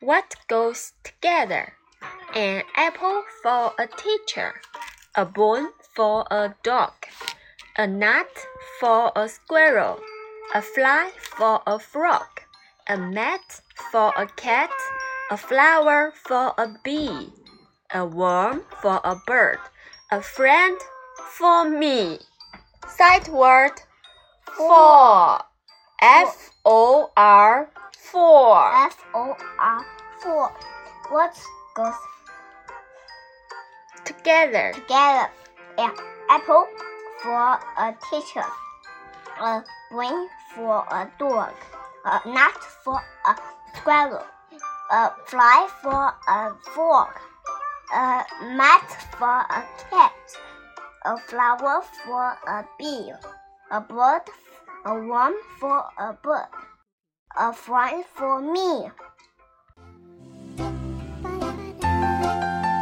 What goes together? An apple for a teacher, a bone for a dog, a nut for a squirrel, a fly for a frog, a mat for a cat, a flower for a bee, a worm for a bird, a friend for me. Sight word for F O R for F O R for. What goes together. together? An apple for a teacher, a brain for a dog, a nut for a squirrel, a fly for a frog, a mat for a cat, a flower for a bee, a bird, a worm for a bird, a friend for me.